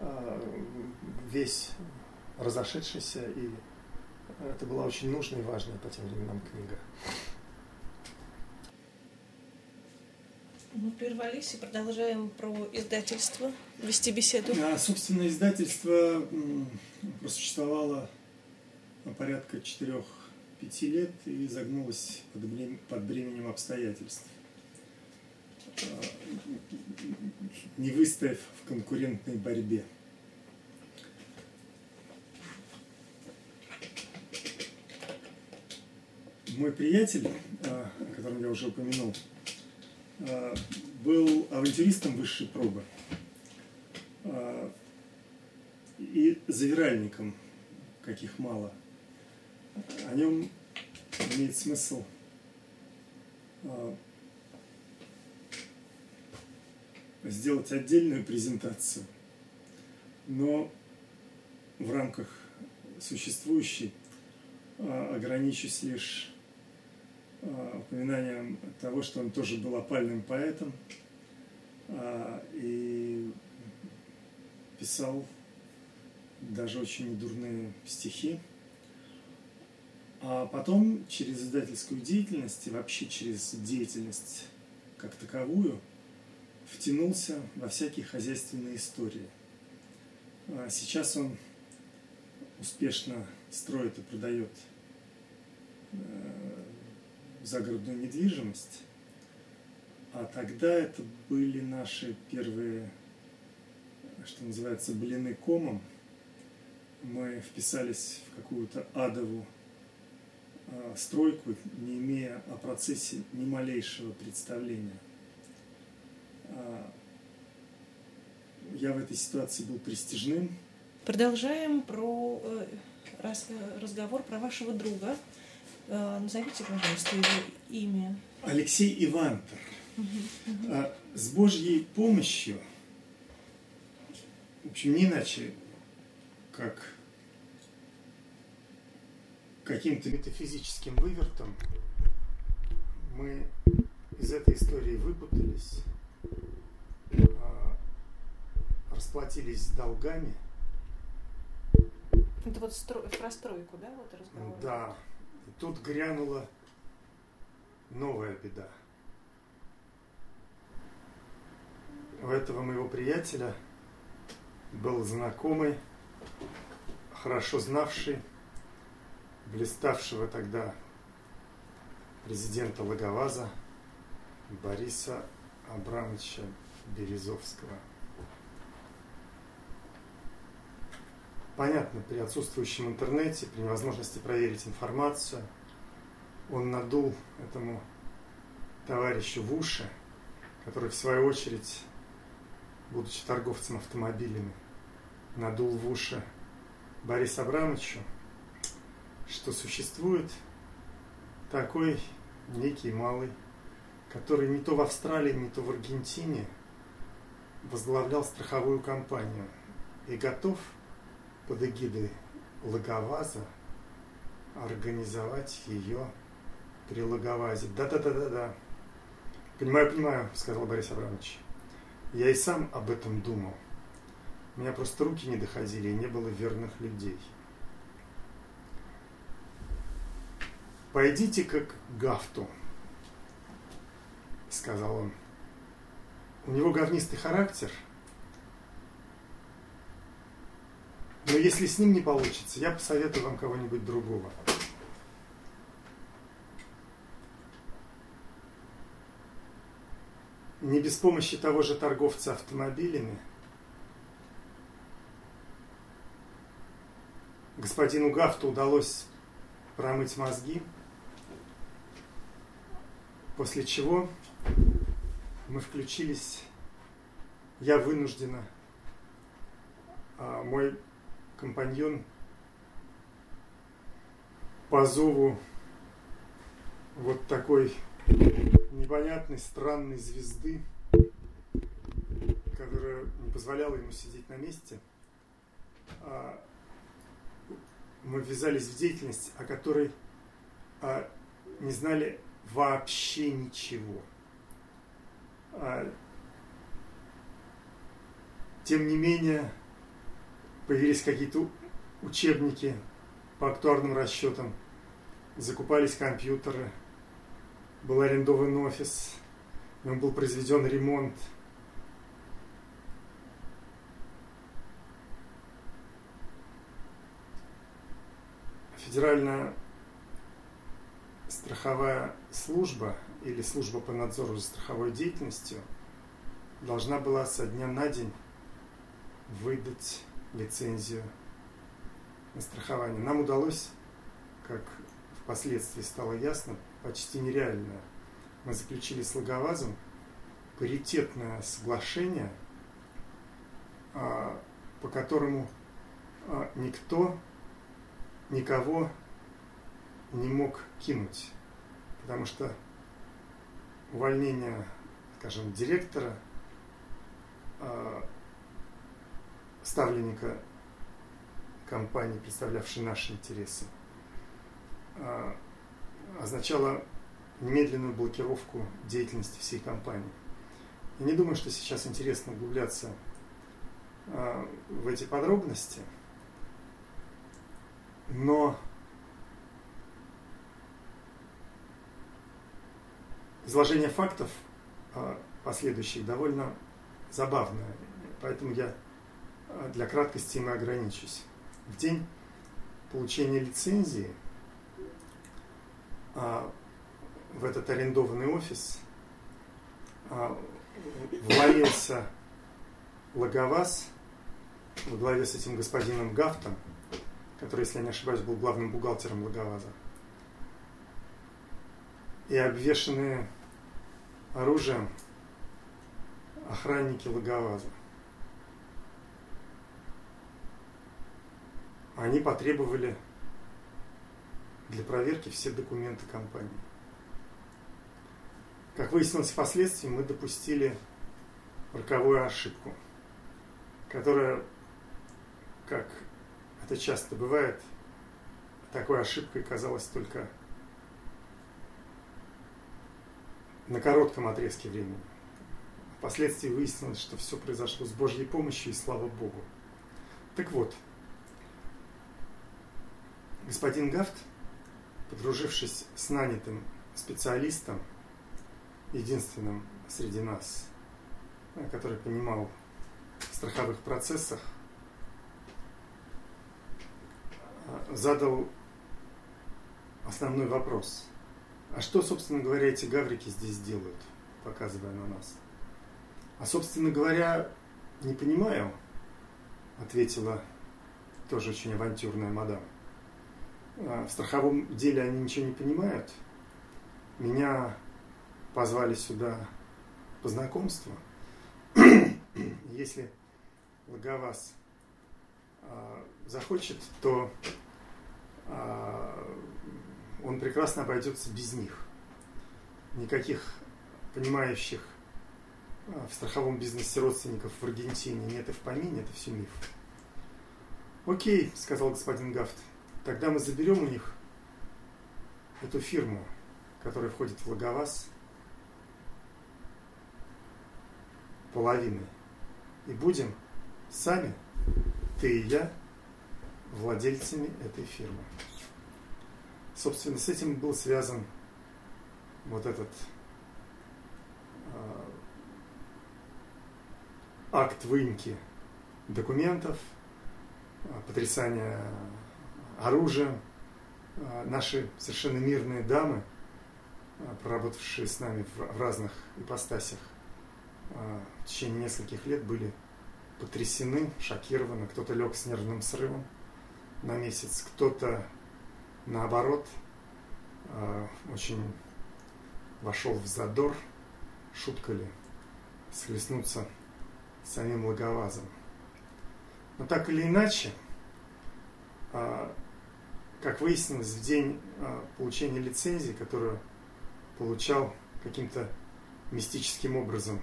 Э, весь разошедшийся, и это была очень нужная и важная по тем временам книга. Мы прервались и продолжаем про издательство, вести беседу. А, собственно, издательство просуществовало порядка 4-5 лет и загнулось под бременем обстоятельств. Э, не выстояв в конкурентной борьбе. Мой приятель, э, о котором я уже упомянул, э, был авантюристом высшей пробы и завиральником, каких мало. О нем имеет смысл сделать отдельную презентацию, но в рамках существующей а, ограничусь лишь а, упоминанием того, что он тоже был опальным поэтом а, и писал даже очень дурные стихи. А потом через издательскую деятельность и вообще через деятельность как таковую – втянулся во всякие хозяйственные истории. А сейчас он успешно строит и продает э, загородную недвижимость. А тогда это были наши первые, что называется, блины комом. Мы вписались в какую-то адову стройку, не имея о процессе ни малейшего представления – а, я в этой ситуации был престижным. Продолжаем про э, раз, разговор про вашего друга. Э, назовите, пожалуйста, его имя. Алексей Ивантер. Угу, угу. С Божьей помощью, в общем, не иначе, как каким-то метафизическим вывертом, мы из этой истории выпутались а, расплатились долгами. Это вот стро... про стройку, да, вот разговор? Да. И тут грянула новая беда. У этого моего приятеля был знакомый, хорошо знавший, блиставшего тогда президента Лаговаза Бориса Абрамовича Березовского. Понятно, при отсутствующем интернете, при невозможности проверить информацию, он надул этому товарищу в уши, который в свою очередь, будучи торговцем автомобилями, надул в уши Борису Абрамовичу, что существует такой некий малый, который не то в Австралии, не то в Аргентине возглавлял страховую компанию и готов под эгидой Лаговаза организовать ее при Лаговазе. Да-да-да-да-да. Понимаю, понимаю, сказал Борис Абрамович. Я и сам об этом думал. У меня просто руки не доходили, и не было верных людей. Пойдите как Гафту, сказал он. У него говнистый характер, но если с ним не получится, я посоветую вам кого-нибудь другого. Не без помощи того же торговца автомобилями господину Гафту удалось промыть мозги – После чего мы включились, я вынуждена, а мой компаньон по зову вот такой непонятной, странной звезды, которая не позволяла ему сидеть на месте, а мы ввязались в деятельность, о которой а, не знали вообще ничего. А, тем не менее, появились какие-то учебники по актуарным расчетам, закупались компьютеры, был арендован офис, в нем был произведен ремонт. Федеральная страховая служба или служба по надзору за страховой деятельностью должна была со дня на день выдать лицензию на страхование. Нам удалось, как впоследствии стало ясно, почти нереальное. Мы заключили с Логовазом паритетное соглашение, а, по которому а, никто никого не мог кинуть, потому что увольнение, скажем, директора, э, ставленника компании, представлявшей наши интересы, э, означало немедленную блокировку деятельности всей компании. Я не думаю, что сейчас интересно углубляться э, в эти подробности, но изложение фактов а, последующих довольно забавное, поэтому я а, для краткости им ограничусь. В день получения лицензии а, в этот арендованный офис ввалился Логоваз во главе с этим господином Гафтом, который, если я не ошибаюсь, был главным бухгалтером Логоваза, и обвешенные оружием охранники Лаговаза. Они потребовали для проверки все документы компании. Как выяснилось впоследствии, мы допустили роковую ошибку, которая, как это часто бывает, такой ошибкой казалась только на коротком отрезке времени. Впоследствии выяснилось, что все произошло с Божьей помощью и слава Богу. Так вот, господин Гафт, подружившись с нанятым специалистом, единственным среди нас, э, который понимал в страховых процессах, э, задал основной вопрос. А что, собственно говоря, эти гаврики здесь делают, показывая на нас? А, собственно говоря, не понимаю, ответила тоже очень авантюрная мадам. А, в страховом деле они ничего не понимают. Меня позвали сюда по знакомству. Если Лаговас а, захочет, то а, он прекрасно обойдется без них. Никаких понимающих в страховом бизнесе родственников в Аргентине нет и в помине, это все миф. Окей, сказал господин Гафт, тогда мы заберем у них эту фирму, которая входит в Лаговас, половины. И будем сами, ты и я, владельцами этой фирмы. Собственно, с этим был связан вот этот э, акт выемки документов, а, потрясания оружием. А, наши совершенно мирные дамы, проработавшие с нами в разных ипостасях, в течение нескольких лет были потрясены, шокированы. Кто-то лег с нервным срывом на месяц, кто-то наоборот очень вошел в задор, шутка ли, схлестнуться самим Логовазом. Но так или иначе, а, как выяснилось, в день а, получения лицензии, которую получал каким-то мистическим образом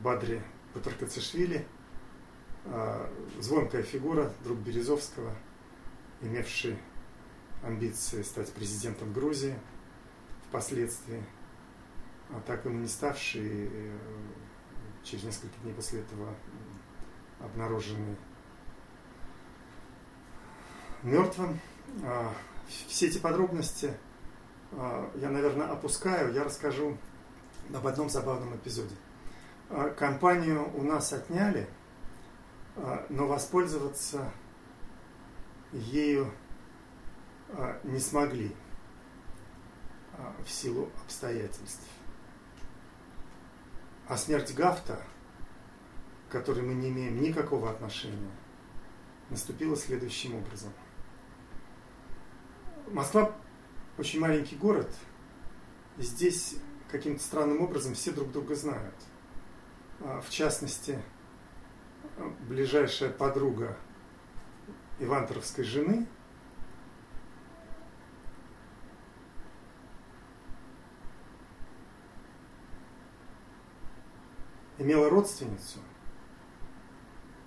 Бадри Патаркацишвили, а, звонкая фигура, друг Березовского, имевший амбиции стать президентом Грузии впоследствии, а так и не ставший э, через несколько дней после этого обнаруженный мертвым. А, все эти подробности а, я, наверное, опускаю. Я расскажу об одном забавном эпизоде. А, компанию у нас отняли, но воспользоваться ею не смогли в силу обстоятельств. А смерть Гафта, к которой мы не имеем никакого отношения, наступила следующим образом. Москва очень маленький город. Здесь каким-то странным образом все друг друга знают. А, в частности, ближайшая подруга Ивантеровской жены – имела родственницу,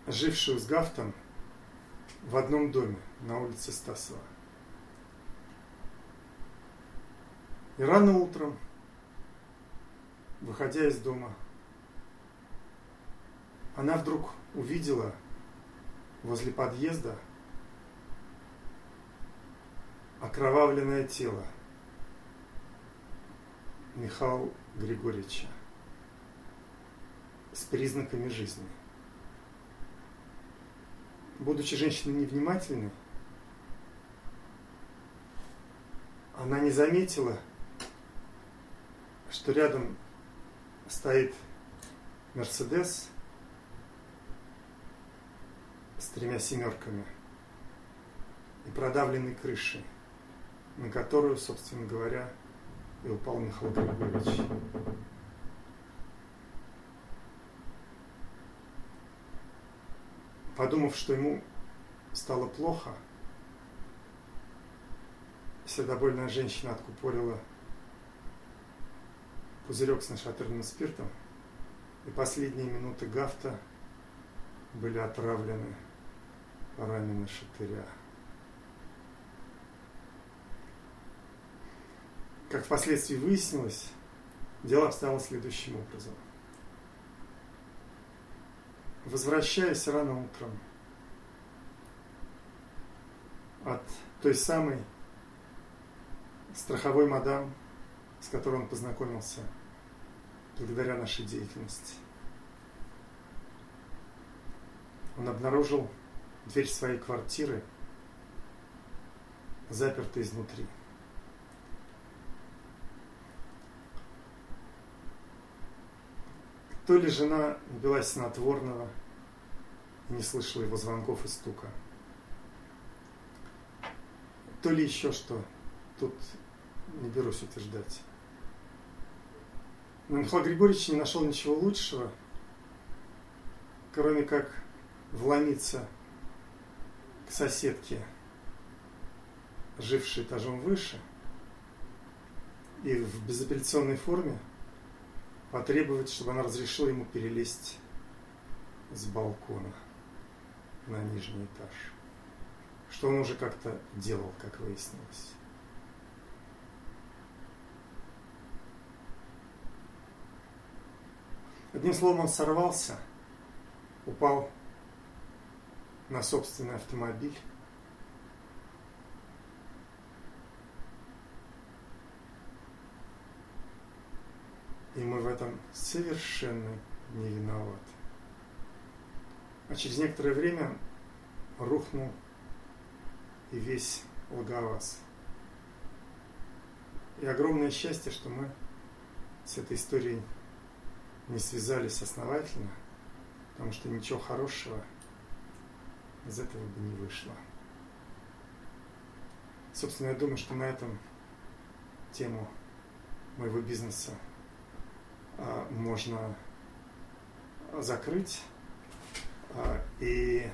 жившую с Гафтом в одном доме на улице Стасова. И рано утром, выходя из дома, она вдруг увидела возле подъезда окровавленное тело Михаила Григорьевича признаками жизни. Будучи женщиной невнимательной, она не заметила, что рядом стоит Мерседес с тремя семерками и продавленной крышей, на которую, собственно говоря, и упал Михаил Григорьевич. Подумав, что ему стало плохо, сердобольная женщина откупорила пузырек с нашатырным спиртом, и последние минуты гафта были отравлены парами на шатыря. Как впоследствии выяснилось, дело обстояло следующим образом – возвращаясь рано утром от той самой страховой мадам, с которой он познакомился благодаря нашей деятельности. Он обнаружил дверь своей квартиры заперта изнутри. То ли жена напилась снотворного не слышала его звонков и стука, то ли еще что, тут не берусь утверждать. Но Михаил Григорьевич не нашел ничего лучшего, кроме как вломиться к соседке, жившей этажом выше, и в безапелляционной форме потребовать, чтобы она разрешила ему перелезть с балкона на нижний этаж. Что он уже как-то делал, как выяснилось. Одним словом, он сорвался, упал на собственный автомобиль. И мы в этом совершенно не виноваты. А через некоторое время рухнул и весь Логоваз. И огромное счастье, что мы с этой историей не связались основательно, потому что ничего хорошего из этого бы не вышло. Собственно, я думаю, что на этом тему моего бизнеса можно закрыть. А, и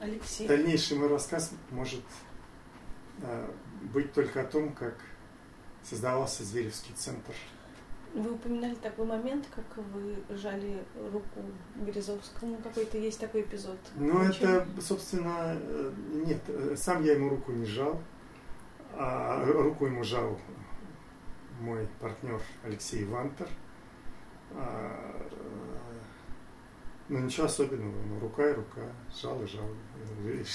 Алексей. дальнейший мой рассказ может а, быть только о том, как создавался Зверевский центр вы упоминали такой момент, как вы жали руку Березовскому. Какой-то есть такой эпизод. Ну, это, собственно, э, нет. Сам я ему руку не жал. А руку ему жал мой партнер Алексей Вантер. А, ну, ничего особенного. Ну, рука и рука. Жал и жал.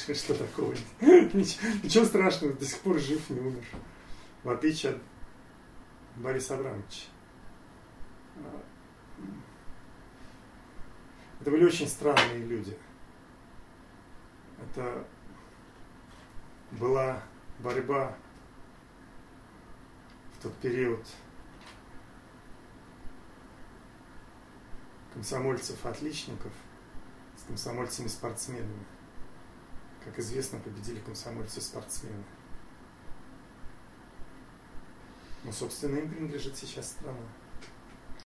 Что такого? Ничего, страшного. До сих пор жив, не умер. В отличие от Бориса Абрамовича. Это были очень странные люди. Это была борьба тот период комсомольцев-отличников с комсомольцами-спортсменами. Как известно, победили комсомольцы-спортсмены. Ну, собственно, им принадлежит сейчас страна.